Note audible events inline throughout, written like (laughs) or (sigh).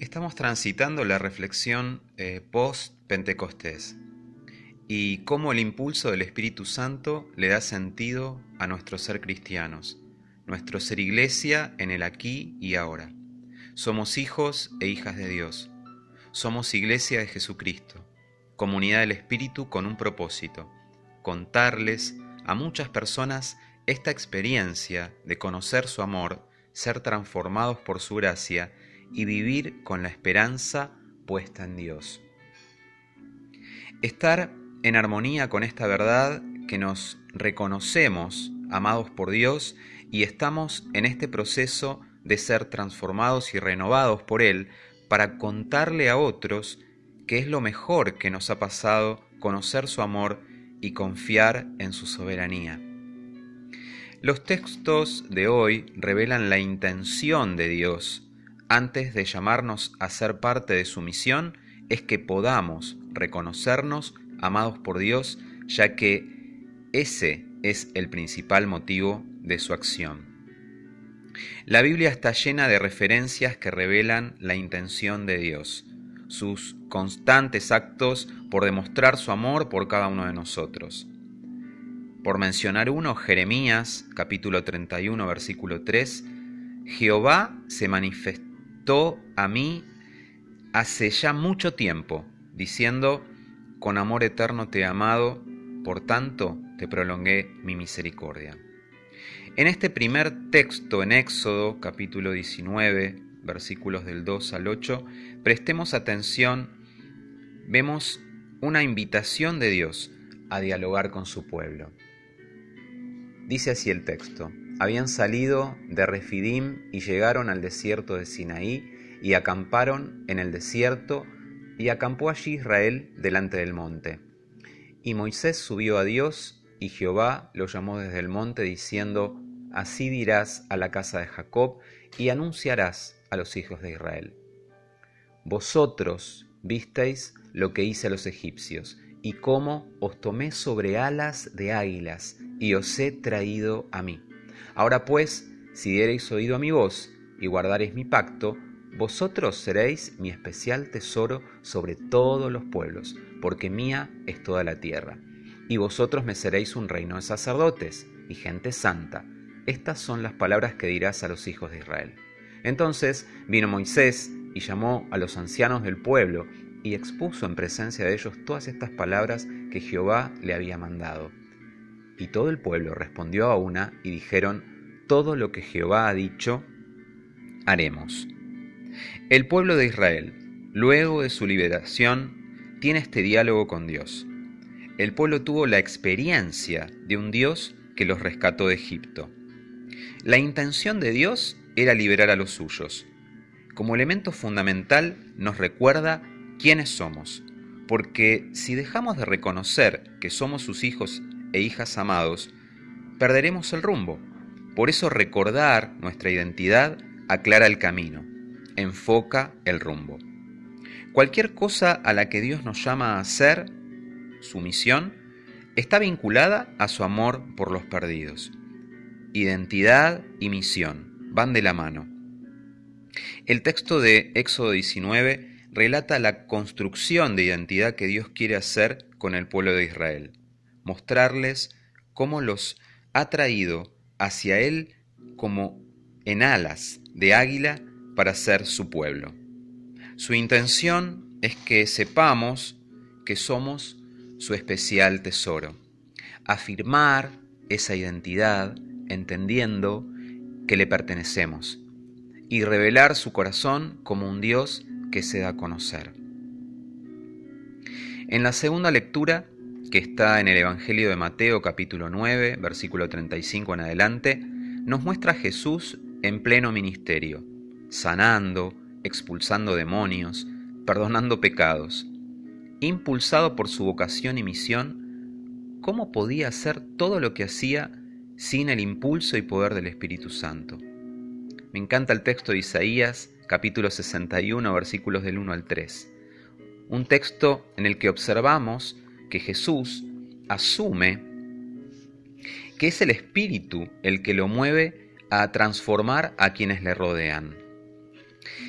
Estamos transitando la reflexión eh, post-Pentecostés y cómo el impulso del Espíritu Santo le da sentido a nuestro ser cristianos, nuestro ser iglesia en el aquí y ahora. Somos hijos e hijas de Dios. Somos iglesia de Jesucristo, comunidad del Espíritu con un propósito, contarles a muchas personas esta experiencia de conocer su amor, ser transformados por su gracia y vivir con la esperanza puesta en Dios. Estar en armonía con esta verdad que nos reconocemos amados por Dios y estamos en este proceso de ser transformados y renovados por Él para contarle a otros que es lo mejor que nos ha pasado conocer su amor y confiar en su soberanía. Los textos de hoy revelan la intención de Dios antes de llamarnos a ser parte de su misión, es que podamos reconocernos amados por Dios, ya que ese es el principal motivo de su acción. La Biblia está llena de referencias que revelan la intención de Dios, sus constantes actos por demostrar su amor por cada uno de nosotros. Por mencionar uno, Jeremías capítulo 31 versículo 3, Jehová se manifestó a mí hace ya mucho tiempo, diciendo, con amor eterno te he amado, por tanto te prolongué mi misericordia. En este primer texto en Éxodo capítulo 19, versículos del 2 al 8, prestemos atención, vemos una invitación de Dios a dialogar con su pueblo. Dice así el texto, habían salido de Refidim y llegaron al desierto de Sinaí y acamparon en el desierto y acampó allí Israel delante del monte. Y Moisés subió a Dios y Jehová lo llamó desde el monte diciendo, Así dirás a la casa de Jacob y anunciarás a los hijos de Israel. Vosotros visteis lo que hice a los egipcios y cómo os tomé sobre alas de águilas y os he traído a mí. Ahora pues, si diereis oído a mi voz y guardareis mi pacto, vosotros seréis mi especial tesoro sobre todos los pueblos, porque mía es toda la tierra. Y vosotros me seréis un reino de sacerdotes y gente santa. Estas son las palabras que dirás a los hijos de Israel. Entonces vino Moisés y llamó a los ancianos del pueblo y expuso en presencia de ellos todas estas palabras que Jehová le había mandado. Y todo el pueblo respondió a una y dijeron, todo lo que Jehová ha dicho, haremos. El pueblo de Israel, luego de su liberación, tiene este diálogo con Dios. El pueblo tuvo la experiencia de un Dios que los rescató de Egipto. La intención de Dios era liberar a los suyos. Como elemento fundamental nos recuerda quiénes somos, porque si dejamos de reconocer que somos sus hijos e hijas amados, perderemos el rumbo. Por eso recordar nuestra identidad aclara el camino, enfoca el rumbo. Cualquier cosa a la que Dios nos llama a hacer, su misión, está vinculada a su amor por los perdidos. Identidad y misión van de la mano. El texto de Éxodo 19 relata la construcción de identidad que Dios quiere hacer con el pueblo de Israel mostrarles cómo los ha traído hacia Él como en alas de águila para ser su pueblo. Su intención es que sepamos que somos su especial tesoro, afirmar esa identidad entendiendo que le pertenecemos y revelar su corazón como un Dios que se da a conocer. En la segunda lectura que está en el Evangelio de Mateo capítulo 9, versículo 35 en adelante, nos muestra a Jesús en pleno ministerio, sanando, expulsando demonios, perdonando pecados. Impulsado por su vocación y misión, ¿cómo podía hacer todo lo que hacía sin el impulso y poder del Espíritu Santo? Me encanta el texto de Isaías, capítulo 61, versículos del 1 al 3. Un texto en el que observamos que Jesús asume que es el Espíritu el que lo mueve a transformar a quienes le rodean.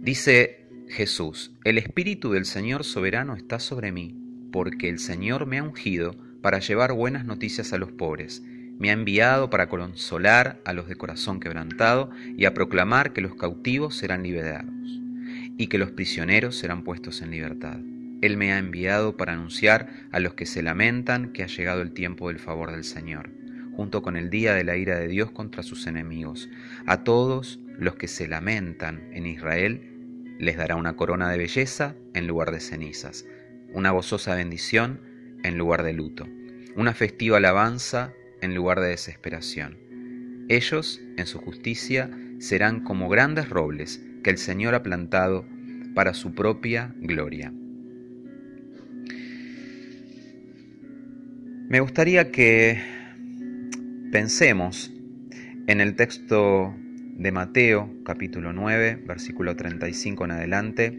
Dice Jesús, el Espíritu del Señor soberano está sobre mí, porque el Señor me ha ungido para llevar buenas noticias a los pobres. Me ha enviado para consolar a los de corazón quebrantado y a proclamar que los cautivos serán liberados y que los prisioneros serán puestos en libertad. Él me ha enviado para anunciar a los que se lamentan que ha llegado el tiempo del favor del Señor, junto con el día de la ira de Dios contra sus enemigos. A todos los que se lamentan en Israel, les dará una corona de belleza en lugar de cenizas, una gozosa bendición en lugar de luto, una festiva alabanza en lugar de desesperación. Ellos, en su justicia, serán como grandes robles que el Señor ha plantado para su propia gloria. Me gustaría que pensemos en el texto de Mateo capítulo 9, versículo 35 en adelante,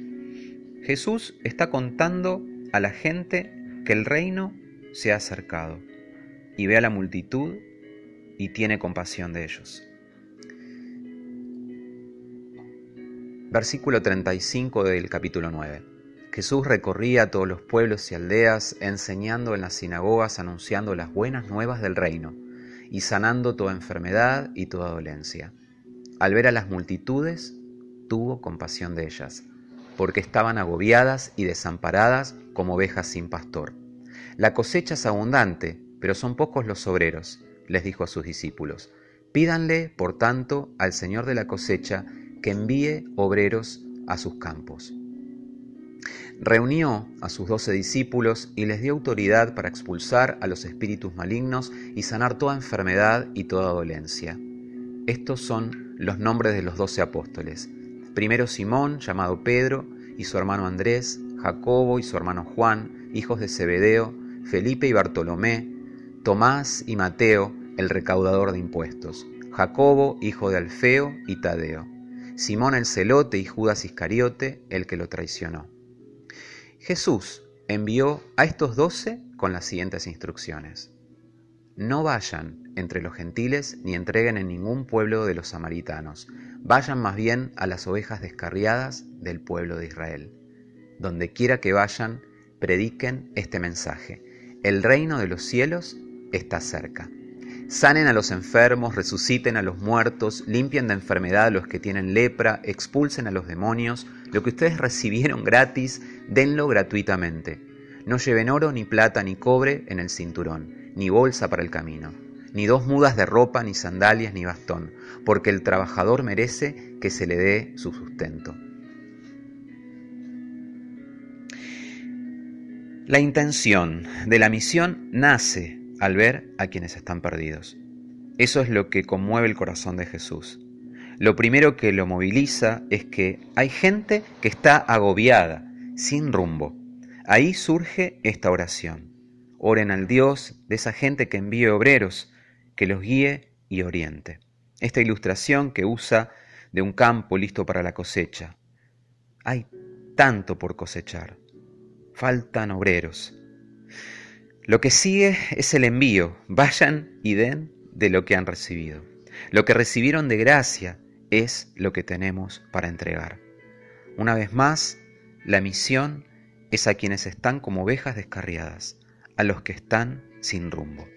Jesús está contando a la gente que el reino se ha acercado y ve a la multitud y tiene compasión de ellos. Versículo 35 del capítulo 9. Jesús recorría todos los pueblos y aldeas, enseñando en las sinagogas, anunciando las buenas nuevas del reino y sanando toda enfermedad y toda dolencia. Al ver a las multitudes, tuvo compasión de ellas, porque estaban agobiadas y desamparadas como ovejas sin pastor. La cosecha es abundante, pero son pocos los obreros, les dijo a sus discípulos. Pídanle, por tanto, al Señor de la cosecha que envíe obreros a sus campos. Reunió a sus doce discípulos y les dio autoridad para expulsar a los espíritus malignos y sanar toda enfermedad y toda dolencia. Estos son los nombres de los doce apóstoles. Primero Simón, llamado Pedro, y su hermano Andrés, Jacobo y su hermano Juan, hijos de Zebedeo, Felipe y Bartolomé, Tomás y Mateo, el recaudador de impuestos, Jacobo, hijo de Alfeo y Tadeo, Simón el celote y Judas Iscariote, el que lo traicionó. Jesús envió a estos doce con las siguientes instrucciones. No vayan entre los gentiles ni entreguen en ningún pueblo de los samaritanos. Vayan más bien a las ovejas descarriadas del pueblo de Israel. Donde quiera que vayan, prediquen este mensaje. El reino de los cielos está cerca. Sanen a los enfermos, resuciten a los muertos, limpien de enfermedad a los que tienen lepra, expulsen a los demonios. Lo que ustedes (laughs) recibieron gratis, denlo gratuitamente. No lleven oro, ni plata, ni cobre en el cinturón ni bolsa para el camino, ni dos mudas de ropa, ni sandalias, ni bastón, porque el trabajador merece que se le dé su sustento. La intención de la misión nace al ver a quienes están perdidos. Eso es lo que conmueve el corazón de Jesús. Lo primero que lo moviliza es que hay gente que está agobiada, sin rumbo. Ahí surge esta oración. Oren al Dios de esa gente que envíe obreros, que los guíe y oriente. Esta ilustración que usa de un campo listo para la cosecha. Hay tanto por cosechar. Faltan obreros. Lo que sigue es el envío. Vayan y den de lo que han recibido. Lo que recibieron de gracia es lo que tenemos para entregar. Una vez más, la misión es a quienes están como ovejas descarriadas, a los que están sin rumbo.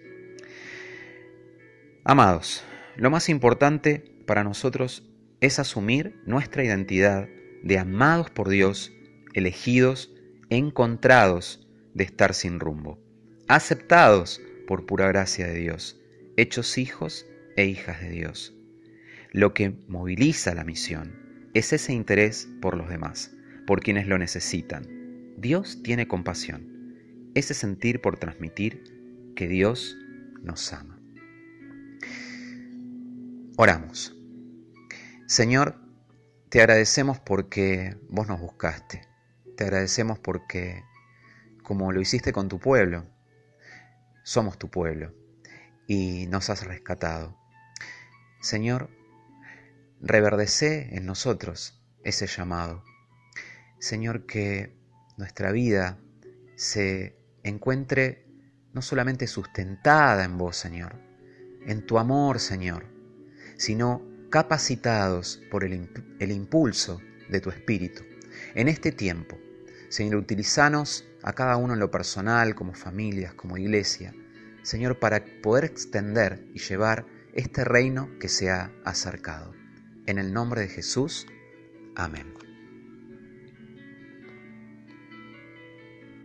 Amados, lo más importante para nosotros es asumir nuestra identidad de amados por Dios, elegidos, encontrados de estar sin rumbo, aceptados por pura gracia de Dios, hechos hijos e hijas de Dios. Lo que moviliza la misión es ese interés por los demás, por quienes lo necesitan. Dios tiene compasión ese sentir por transmitir que Dios nos ama. Oramos. Señor, te agradecemos porque vos nos buscaste. Te agradecemos porque, como lo hiciste con tu pueblo, somos tu pueblo y nos has rescatado. Señor, reverdece en nosotros ese llamado. Señor, que nuestra vida se encuentre no solamente sustentada en vos, Señor, en tu amor, Señor, sino capacitados por el, impulso de tu Espíritu, en este tiempo. Señor, utilizanos a cada uno en lo personal, como familias, como iglesia, Señor, para poder extender y llevar este reino que se ha acercado. En el nombre de Jesús, amén.